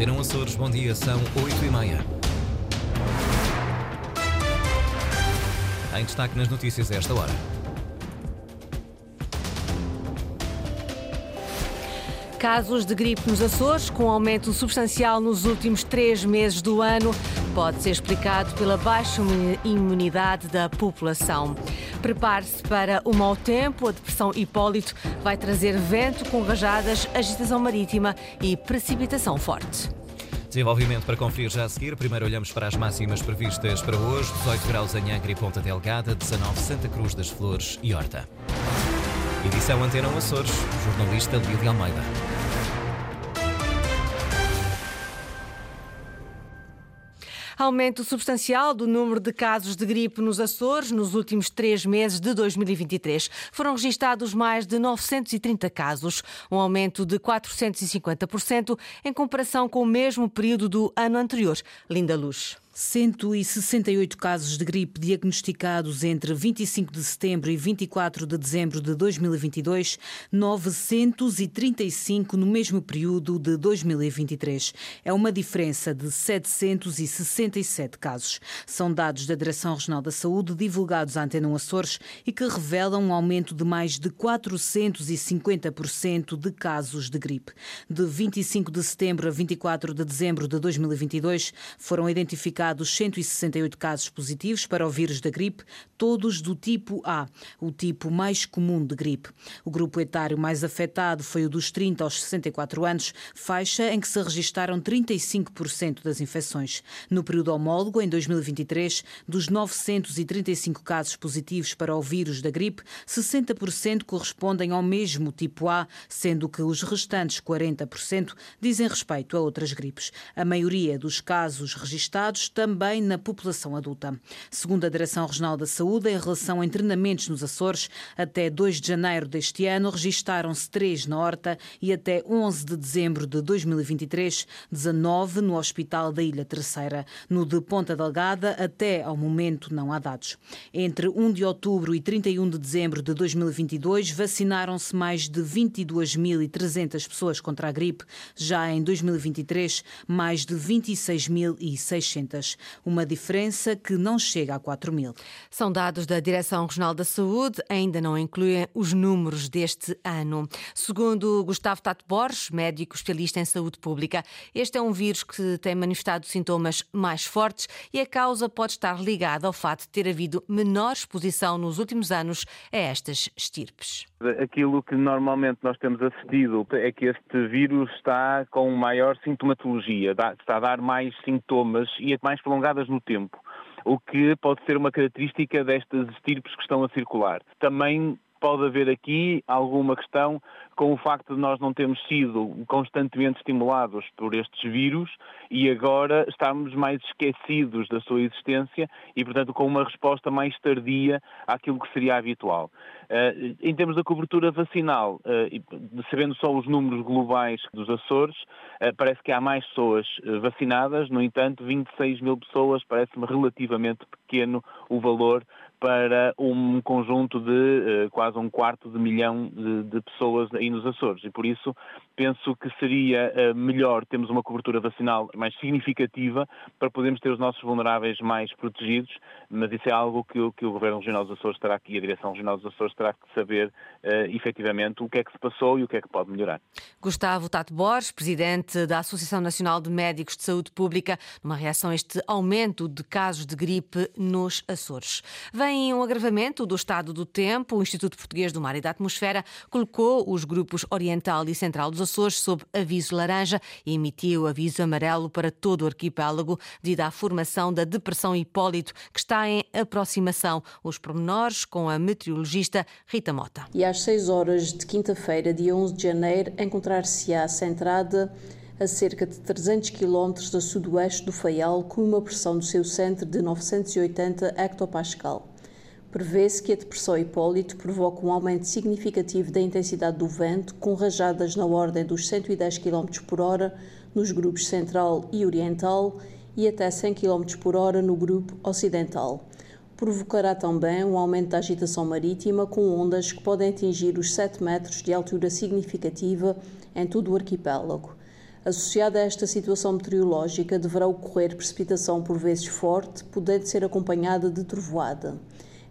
Antena Açores, bom dia, são 8 e meia. Em destaque nas notícias a esta hora. Casos de gripe nos Açores, com aumento substancial nos últimos três meses do ano, pode ser explicado pela baixa imunidade da população. Prepare-se para o mau tempo, a depressão Hipólito vai trazer vento com rajadas, agitação marítima e precipitação forte. Desenvolvimento para conferir já a seguir. Primeiro olhamos para as máximas previstas para hoje: 18 graus em Angra e Ponta Delgada, 19 Santa Cruz das Flores e Horta. Edição Antena Açores, jornalista Lídia Almeida. Aumento substancial do número de casos de gripe nos Açores nos últimos três meses de 2023. Foram registados mais de 930 casos, um aumento de 450% em comparação com o mesmo período do ano anterior. Linda Luz. 168 casos de gripe diagnosticados entre 25 de setembro e 24 de dezembro de 2022, 935 no mesmo período de 2023. É uma diferença de 767 casos. São dados da Direção Regional da Saúde divulgados à Antena Açores e que revelam um aumento de mais de 450% de casos de gripe. De 25 de setembro a 24 de dezembro de 2022 foram identificados registrados 168 casos positivos para o vírus da gripe, todos do tipo A, o tipo mais comum de gripe. O grupo etário mais afetado foi o dos 30 aos 64 anos, faixa em que se registaram 35% das infecções. No período homólogo, em 2023, dos 935 casos positivos para o vírus da gripe, 60% correspondem ao mesmo tipo A, sendo que os restantes 40% dizem respeito a outras gripes. A maioria dos casos registados também na população adulta. Segundo a Direção Regional da Saúde, em relação a internamentos nos Açores, até 2 de janeiro deste ano registaram-se 3 na Horta e até 11 de dezembro de 2023, 19 no Hospital da Ilha Terceira. No de Ponta Delgada, até ao momento não há dados. Entre 1 de outubro e 31 de dezembro de 2022, vacinaram-se mais de 22.300 pessoas contra a gripe. Já em 2023, mais de 26.600 uma diferença que não chega a 4 mil. São dados da Direção Regional da Saúde, ainda não incluem os números deste ano. Segundo Gustavo Tato Borges, médico especialista em saúde pública, este é um vírus que tem manifestado sintomas mais fortes e a causa pode estar ligada ao fato de ter havido menor exposição nos últimos anos a estas estirpes. Aquilo que normalmente nós temos assistido é que este vírus está com maior sintomatologia, está a dar mais sintomas e é mais mais prolongadas no tempo, o que pode ser uma característica destas estirpes que estão a circular. Também pode haver aqui alguma questão com o facto de nós não termos sido constantemente estimulados por estes vírus e agora estamos mais esquecidos da sua existência e, portanto, com uma resposta mais tardia àquilo que seria habitual. Uh, em termos da cobertura vacinal, uh, sabendo só os números globais dos Açores, uh, parece que há mais pessoas vacinadas, no entanto, 26 mil pessoas parece-me relativamente pequeno o valor para um conjunto de quase um quarto de milhão de, de, pessoas aí nos Açores. E por isso penso que seria melhor termos uma cobertura vacinal mais significativa para podermos ter os nossos vulneráveis mais protegidos, mas isso é algo que, que o Governo Regional dos Açores terá e a Direção Regional dos Açores terá que saber uh, efetivamente o que é que se passou e o que é que pode melhorar. Gustavo Tato Borges, Presidente da Associação Nacional de Médicos de Saúde Pública, numa reação a este aumento de casos de gripe nos Açores. Vem em um agravamento do estado do tempo, o Instituto Português do Mar e da Atmosfera colocou os grupos Oriental e Central dos Açores sob aviso laranja e emitiu aviso amarelo para todo o arquipélago devido à formação da Depressão Hipólito, que está em aproximação. Os pormenores com a meteorologista Rita Mota. E às 6 horas de quinta-feira, dia 11 de janeiro, encontrar-se-á centrada a cerca de 300 km a sudoeste do Faial, com uma pressão do seu centro de 980 hectopascal. Prevê-se que a depressão Hipólito provoque um aumento significativo da intensidade do vento, com rajadas na ordem dos 110 km por hora nos grupos central e oriental e até 100 km por hora no grupo ocidental. Provocará também um aumento da agitação marítima, com ondas que podem atingir os 7 metros de altura significativa em todo o arquipélago. Associada a esta situação meteorológica, deverá ocorrer precipitação por vezes forte, podendo ser acompanhada de trovoada.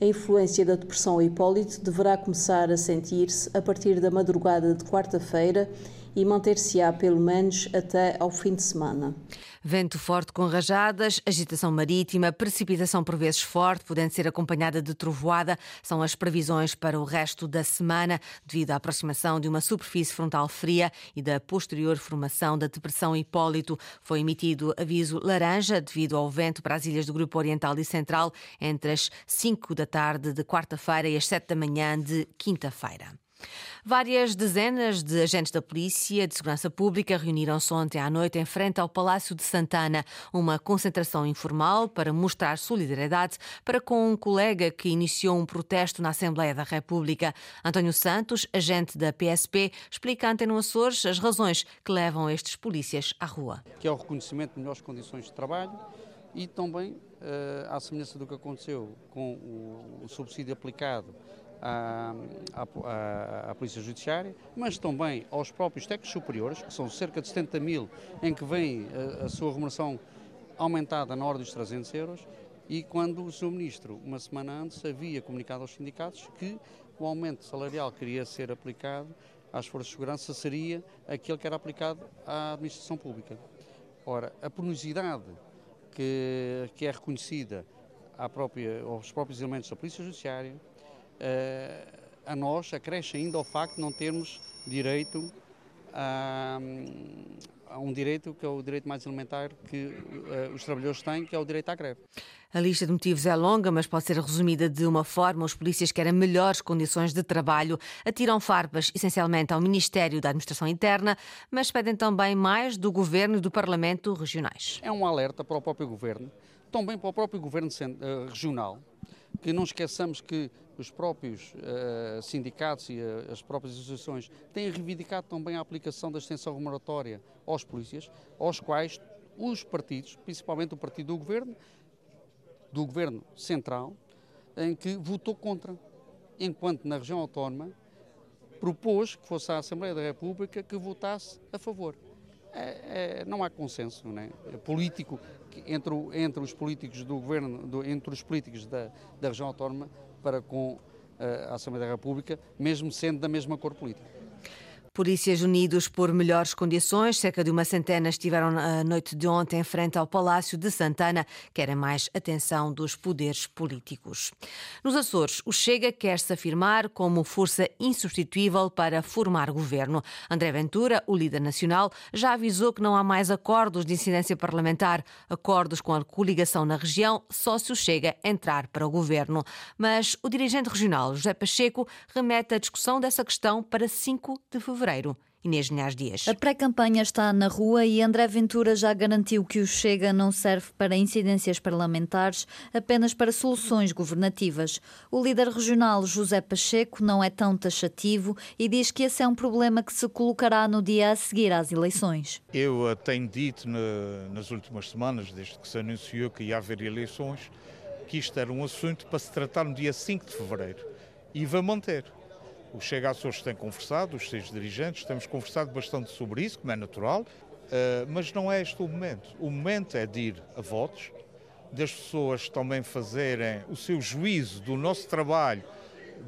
A influência da depressão Hipólito deverá começar a sentir-se a partir da madrugada de quarta-feira e manter-se-á pelo menos até ao fim de semana. Vento forte com rajadas, agitação marítima, precipitação por vezes forte, podendo ser acompanhada de trovoada, são as previsões para o resto da semana, devido à aproximação de uma superfície frontal fria e da posterior formação da depressão Hipólito. Foi emitido aviso laranja devido ao vento para as ilhas do Grupo Oriental e Central entre as 5 da tarde de quarta-feira e as 7 da manhã de quinta-feira. Várias dezenas de agentes da Polícia de Segurança Pública reuniram-se ontem à noite em frente ao Palácio de Santana, uma concentração informal para mostrar solidariedade para com um colega que iniciou um protesto na Assembleia da República. António Santos, agente da PSP, explica à Antena Açores as razões que levam estes polícias à rua. Que é o reconhecimento de melhores condições de trabalho e também, eh, à semelhança do que aconteceu com o subsídio aplicado à, à, à, Polícia Judiciária, mas também aos próprios técnicos superiores, que são cerca de 70 mil, em que vem a, a sua remuneração aumentada na ordem dos 300 euros, e quando o Sr. Ministro, uma semana antes, havia comunicado aos sindicatos que o aumento salarial que iria ser aplicado às Forças de Segurança seria aquele que era aplicado à Administração Pública. Ora, a penosidade que, que é reconhecida à própria, aos próprios elementos da Polícia Judiciária, a nós acresce ainda o facto de não termos direito a, a, um direito que é o direito mais elementar que uh, os trabalhadores têm, que é o direito à greve. A lista de motivos é longa, mas pode ser resumida de uma forma. Os polícias querem melhores condições de trabalho, atiram farpas essencialmente ao Ministério da Administração Interna, mas pedem também mais do Governo e do Parlamento regionais. É um alerta para o próprio Governo, também para o próprio Governo eh, regional, que não esqueçamos que os próprios uh, sindicatos e uh, as próprias associações têm reivindicado também a aplicação da extensão remuneratória aos polícias, aos quais os partidos, principalmente o partido do governo, do governo central, em que votou contra, enquanto na região autónoma propôs que fosse a Assembleia da República que votasse a favor. É, é, não há consenso né? político entre, entre os políticos do governo, do, entre os políticos da, da região autónoma para com eh, a Assembleia da República, mesmo sendo da mesma cor política. Polícias Unidos por melhores condições, cerca de uma centena estiveram na noite de ontem em frente ao Palácio de Santana, querem mais atenção dos poderes políticos. Nos Açores, o Chega quer se afirmar como força insubstituível para formar governo. André Ventura, o líder nacional, já avisou que não há mais acordos de incidência parlamentar, acordos com a coligação na região, só se o Chega entrar para o governo. Mas o dirigente regional, José Pacheco, remete a discussão dessa questão para 5 de fevereiro fevereiro. Inês Linhares Dias. A pré-campanha está na rua e André Ventura já garantiu que o Chega não serve para incidências parlamentares, apenas para soluções governativas. O líder regional José Pacheco não é tão taxativo e diz que esse é um problema que se colocará no dia a seguir às eleições. Eu tenho dito nas últimas semanas, desde que se anunciou que ia haver eleições, que isto era um assunto para se tratar no dia 5 de fevereiro. E vai manter. O Chega Açores tem conversado, os seus dirigentes, temos conversado bastante sobre isso, como é natural, uh, mas não é este o momento. O momento é de ir a votos, das pessoas também fazerem o seu juízo do nosso trabalho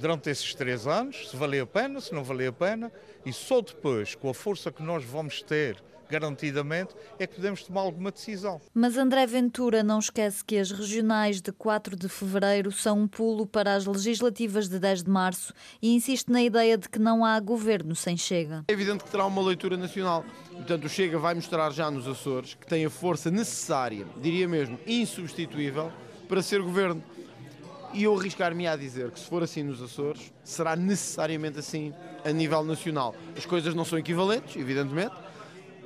durante esses três anos, se valeu a pena, se não valeu a pena, e só depois, com a força que nós vamos ter garantidamente, é que podemos tomar alguma decisão. Mas André Ventura não esquece que as regionais de 4 de fevereiro são um pulo para as legislativas de 10 de março e insiste na ideia de que não há governo sem Chega. É evidente que terá uma leitura nacional. Portanto, o Chega vai mostrar já nos Açores que tem a força necessária, diria mesmo insubstituível, para ser governo. E eu arriscar-me a dizer que se for assim nos Açores, será necessariamente assim a nível nacional. As coisas não são equivalentes, evidentemente,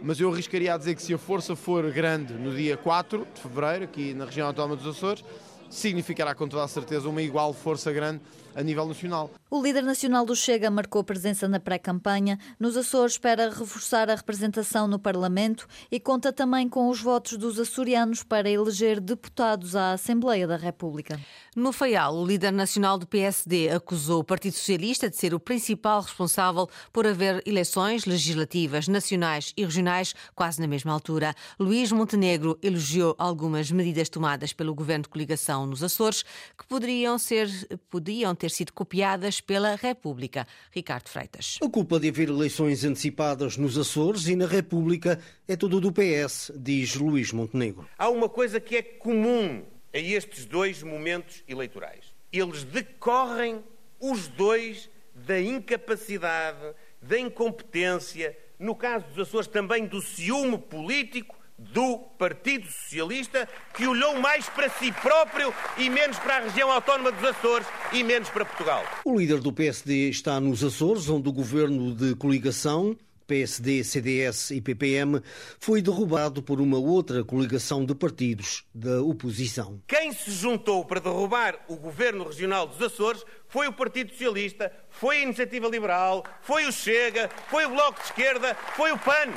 mas eu arriscaria a dizer que se a força for grande no dia 4 de fevereiro, aqui na região autónoma dos Açores, significará com toda a certeza uma igual força grande a nível nacional. O líder nacional do Chega marcou presença na pré-campanha. Nos Açores espera reforçar a representação no Parlamento e conta também com os votos dos açorianos para eleger deputados à Assembleia da República. No Faial, o líder nacional do PSD acusou o Partido Socialista de ser o principal responsável por haver eleições legislativas nacionais e regionais quase na mesma altura. Luís Montenegro elogiou algumas medidas tomadas pelo governo de coligação nos Açores que poderiam, ser, podiam ter sido copiadas pela República. Ricardo Freitas. A culpa de haver eleições antecipadas nos Açores e na República é tudo do PS, diz Luís Montenegro. Há uma coisa que é comum a estes dois momentos eleitorais. Eles decorrem os dois da incapacidade, da incompetência, no caso dos Açores também do ciúme político do Partido Socialista, que olhou mais para si próprio e menos para a região autónoma dos Açores e menos para Portugal. O líder do PSD está nos Açores, onde o governo de coligação PSD, CDS e PPM, foi derrubado por uma outra coligação de partidos da oposição. Quem se juntou para derrubar o governo regional dos Açores foi o Partido Socialista, foi a Iniciativa Liberal, foi o Chega, foi o Bloco de Esquerda, foi o PAN.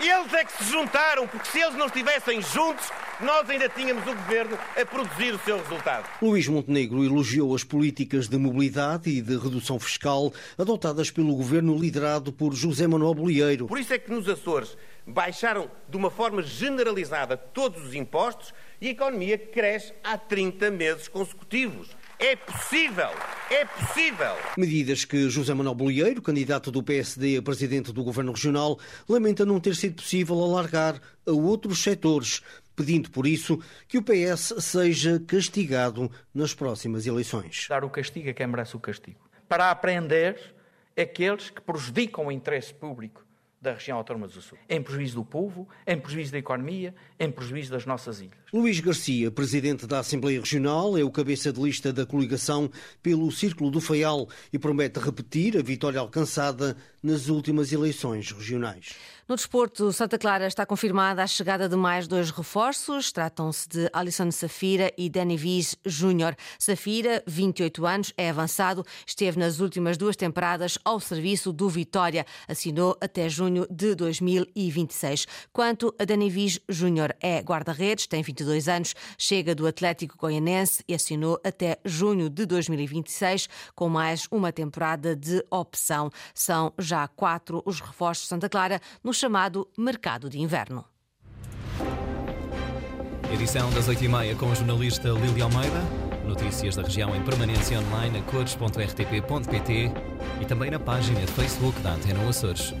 Eles é que se juntaram, porque se eles não estivessem juntos, nós ainda tínhamos o governo a produzir o seu resultado. Luís Montenegro elogiou as políticas de mobilidade e de redução fiscal adotadas pelo governo liderado por José Manuel Bolieiro. Por isso é que nos Açores baixaram de uma forma generalizada todos os impostos e a economia cresce há 30 meses consecutivos. É possível, é possível. Medidas que José Manuel Bolieiro, candidato do PSD a presidente do Governo Regional, lamenta não ter sido possível alargar a outros setores, pedindo por isso que o PS seja castigado nas próximas eleições. Dar o castigo a quem merece o castigo. Para aprender aqueles que prejudicam o interesse público da região autónoma do Sul, em prejuízo do povo, em prejuízo da economia, em prejuízo das nossas ilhas. Luís Garcia, presidente da Assembleia Regional, é o cabeça de lista da coligação pelo Círculo do Faial e promete repetir a vitória alcançada nas últimas eleições regionais. No desporto, Santa Clara está confirmada a chegada de mais dois reforços. Tratam-se de Alisson Safira e Danny Viz Júnior. Safira, 28 anos, é avançado, esteve nas últimas duas temporadas ao serviço do Vitória. Assinou até junho de 2026. Quanto a Danny Viz Júnior, é guarda-redes, tem 22 anos, chega do Atlético Goianense e assinou até junho de 2026 com mais uma temporada de opção. São já quatro os reforços de Santa Clara no chamado mercado de inverno. Edição das 8h30 com a jornalista Lília Almeida. Notícias da região em permanência online a cores.rtp.pt e também na página de Facebook da Antena Açores.